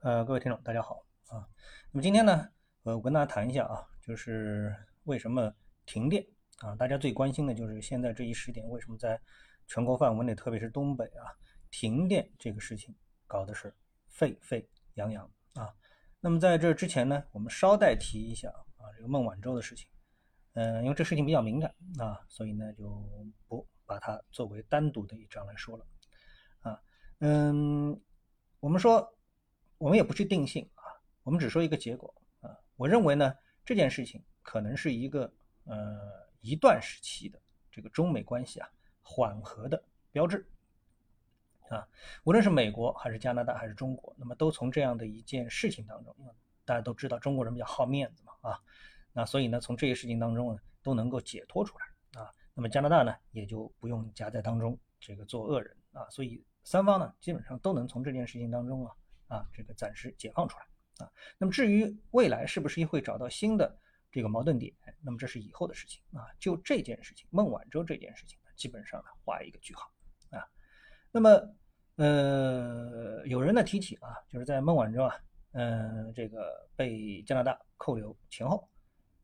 呃，各位听众，大家好啊。那么今天呢，呃，我跟大家谈一下啊，就是为什么停电啊？大家最关心的就是现在这一时点，为什么在全国范围内，特别是东北啊，停电这个事情搞的是沸沸扬扬啊。那么在这之前呢，我们捎带提一下啊，这个孟晚舟的事情。嗯，因为这事情比较敏感啊，所以呢就不把它作为单独的一章来说了啊。嗯，我们说。我们也不去定性啊，我们只说一个结果啊。我认为呢，这件事情可能是一个呃一段时期的这个中美关系啊缓和的标志啊。无论是美国还是加拿大还是中国，那么都从这样的一件事情当中，大家都知道中国人比较好面子嘛啊，那所以呢，从这些事情当中呢都能够解脱出来啊。那么加拿大呢也就不用夹在当中这个做恶人啊，所以三方呢基本上都能从这件事情当中啊。啊，这个暂时解放出来啊。那么至于未来是不是会找到新的这个矛盾点，那么这是以后的事情啊。就这件事情，孟晚舟这件事情呢，基本上呢画一个句号啊。那么呃，有人呢提起啊，就是在孟晚舟啊，嗯，这个被加拿大扣留前后，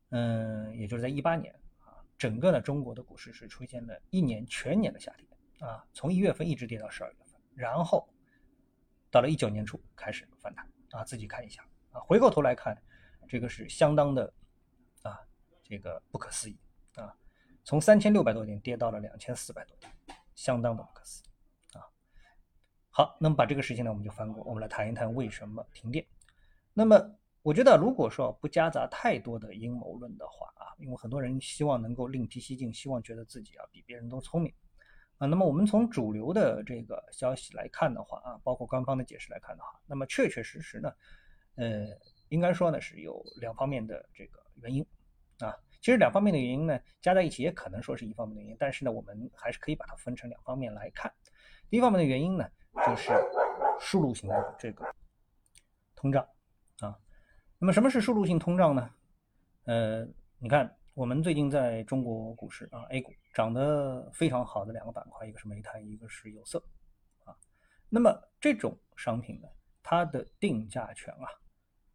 嗯，也就是在一八年啊，整个呢中国的股市是出现了一年全年的下跌啊，从一月份一直跌到十二月份，然后。到了一九年初开始反弹啊，自己看一下啊，回过头来看，这个是相当的啊，这个不可思议啊，从三千六百多点跌到了两千四百多点，相当的不可思议啊。好，那么把这个事情呢，我们就翻过，我们来谈一谈为什么停电。那么我觉得，如果说不夹杂太多的阴谋论的话啊，因为很多人希望能够另辟蹊径，希望觉得自己啊比别人都聪明。啊，那么我们从主流的这个消息来看的话啊，包括官方的解释来看的话，那么确确实实呢，呃，应该说呢是有两方面的这个原因啊。其实两方面的原因呢加在一起也可能说是一方面的原因，但是呢我们还是可以把它分成两方面来看。第一方面的原因呢就是输入型的这个通胀啊。那么什么是输入性通胀呢？呃，你看。我们最近在中国股市啊，A 股涨得非常好的两个板块，一个是煤炭，一个是有色，啊，那么这种商品呢，它的定价权啊，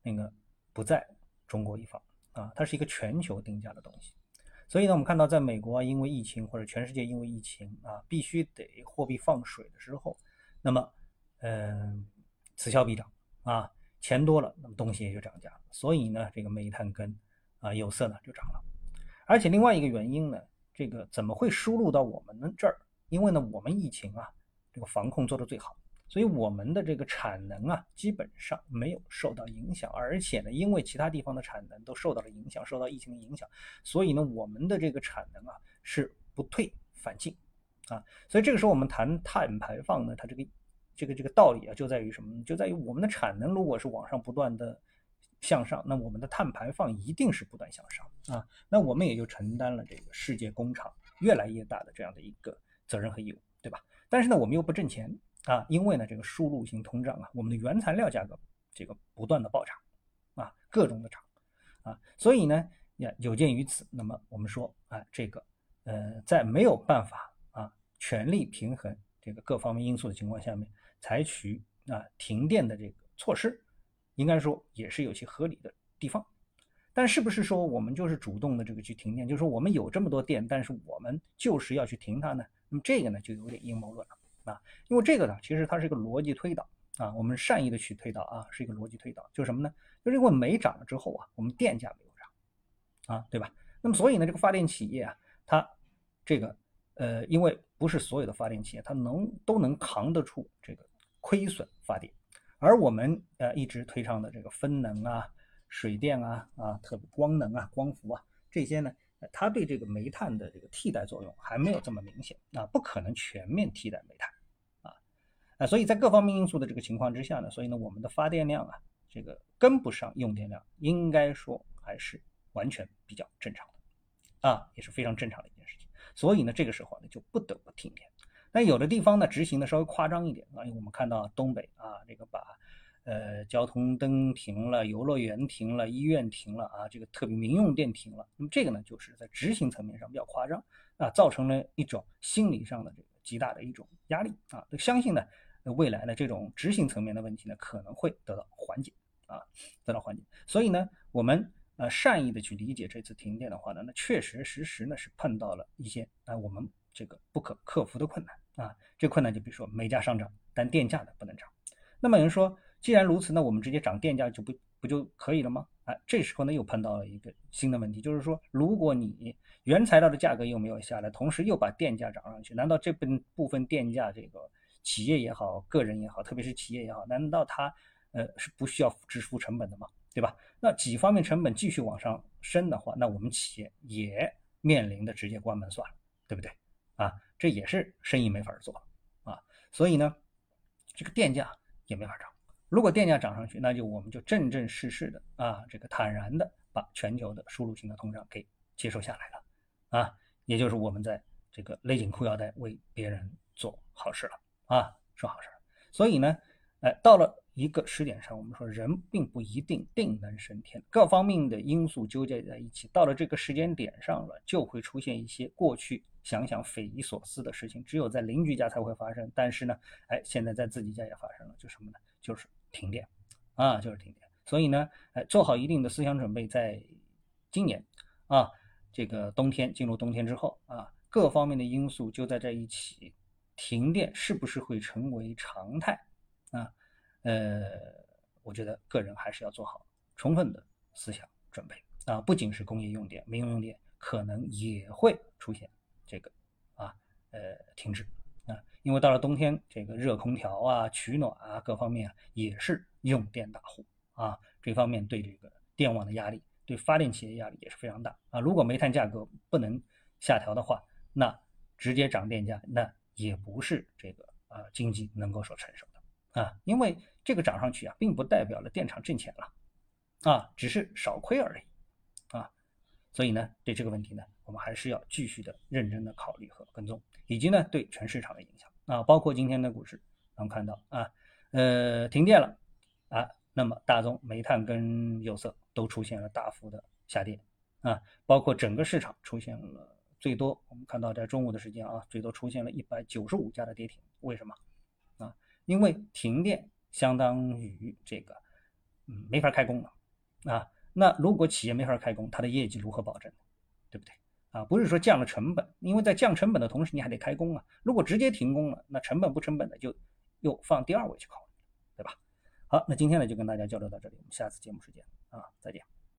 那个不在中国一方啊，它是一个全球定价的东西。所以呢，我们看到在美国因为疫情或者全世界因为疫情啊，必须得货币放水的时候，那么嗯，此消彼长啊，钱多了，那么东西也就涨价了。所以呢，这个煤炭跟啊有色呢就涨了。而且另外一个原因呢，这个怎么会输入到我们这儿？因为呢，我们疫情啊，这个防控做得最好，所以我们的这个产能啊，基本上没有受到影响。而且呢，因为其他地方的产能都受到了影响，受到疫情的影响，所以呢，我们的这个产能啊是不退反进，啊，所以这个时候我们谈碳排放呢，它这个这个这个道理啊，就在于什么？就在于我们的产能如果是往上不断的。向上，那我们的碳排放一定是不断向上啊，那我们也就承担了这个世界工厂越来越大的这样的一个责任和义务，对吧？但是呢，我们又不挣钱啊，因为呢，这个输入性通胀啊，我们的原材料价格这个不断的暴涨啊，各种的涨啊，所以呢，也有鉴于此，那么我们说啊，这个呃，在没有办法啊全力平衡这个各方面因素的情况下面，采取啊停电的这个措施。应该说也是有些合理的地方，但是不是说我们就是主动的这个去停电？就是说我们有这么多电，但是我们就是要去停它呢？那么这个呢就有点阴谋论了啊！因为这个呢其实它是一个逻辑推导啊，我们善意的去推导啊，是一个逻辑推导，就是什么呢？就是因为煤涨了之后啊，我们电价没有涨啊，对吧？那么所以呢，这个发电企业啊，它这个呃，因为不是所有的发电企业它能都能扛得住这个亏损发电。而我们呃一直推倡的这个风能啊、水电啊、啊特别光能啊、光伏啊这些呢，它对这个煤炭的这个替代作用还没有这么明显啊，不可能全面替代煤炭啊啊，所以在各方面因素的这个情况之下呢，所以呢我们的发电量啊这个跟不上用电量，应该说还是完全比较正常的啊，也是非常正常的一件事情。所以呢这个时候呢就不得不停电。但有的地方呢，执行的稍微夸张一点啊，因为我们看到东北啊，这个把呃交通灯停了，游乐园停了，医院停了啊，这个特别民用电停了。那么这个呢，就是在执行层面上比较夸张啊，造成了一种心理上的这个极大的一种压力啊。相信呢，未来呢这种执行层面的问题呢可能会得到缓解啊，得到缓解。所以呢，我们呃善意的去理解这次停电的话呢，那确实实实呢是碰到了一些啊我们这个不可克服的困难啊。这困难就比如说煤价上涨，但电价呢不能涨。那么有人说，既然如此，那我们直接涨电价就不不就可以了吗？啊，这时候呢又碰到了一个新的问题，就是说，如果你原材料的价格又没有下来，同时又把电价涨上去，难道这部部分电价这个企业也好，个人也好，特别是企业也好，难道它呃是不需要支付成本的吗？对吧？那几方面成本继续往上升的话，那我们企业也面临的直接关门算了，对不对？啊，这也是生意没法做啊，所以呢，这个电价。也没法涨。如果电价涨上去，那就我们就正正式式的啊，这个坦然的把全球的输入性的通胀给接受下来了啊，也就是我们在这个勒紧裤腰带为别人做好事了啊，是好事。所以呢，哎，到了一个时点上，我们说人并不一定定能升天，各方面的因素纠结在一起，到了这个时间点上了，就会出现一些过去。想想匪夷所思的事情，只有在邻居家才会发生。但是呢，哎，现在在自己家也发生了，就什么呢？就是停电，啊，就是停电。所以呢，哎，做好一定的思想准备，在今年啊，这个冬天进入冬天之后啊，各方面的因素就在这一起，停电是不是会成为常态啊？呃，我觉得个人还是要做好充分的思想准备啊，不仅是工业用电，民用用电可能也会出现。这个啊，呃，停止啊，因为到了冬天，这个热空调啊、取暖啊，各方面啊也是用电大户啊，这方面对这个电网的压力，对发电企业压力也是非常大啊。如果煤炭价格不能下调的话，那直接涨电价，那也不是这个啊经济能够所承受的啊，因为这个涨上去啊，并不代表了电厂挣钱了啊，只是少亏而已啊。所以呢，对这个问题呢，我们还是要继续的认真的考虑和跟踪，以及呢对全市场的影响啊，包括今天的股市，我们看到啊，呃停电了啊，那么大宗、煤炭跟有色都出现了大幅的下跌啊，包括整个市场出现了最多，我们看到在中午的时间啊，最多出现了一百九十五家的跌停，为什么？因为停电相当于这个嗯没法开工了啊。那如果企业没法开工，它的业绩如何保证？对不对？啊，不是说降了成本，因为在降成本的同时，你还得开工啊。如果直接停工了，那成本不成本的就又放第二位去考虑，对吧？好，那今天呢就跟大家交流到这里，我们下次节目时间啊，再见。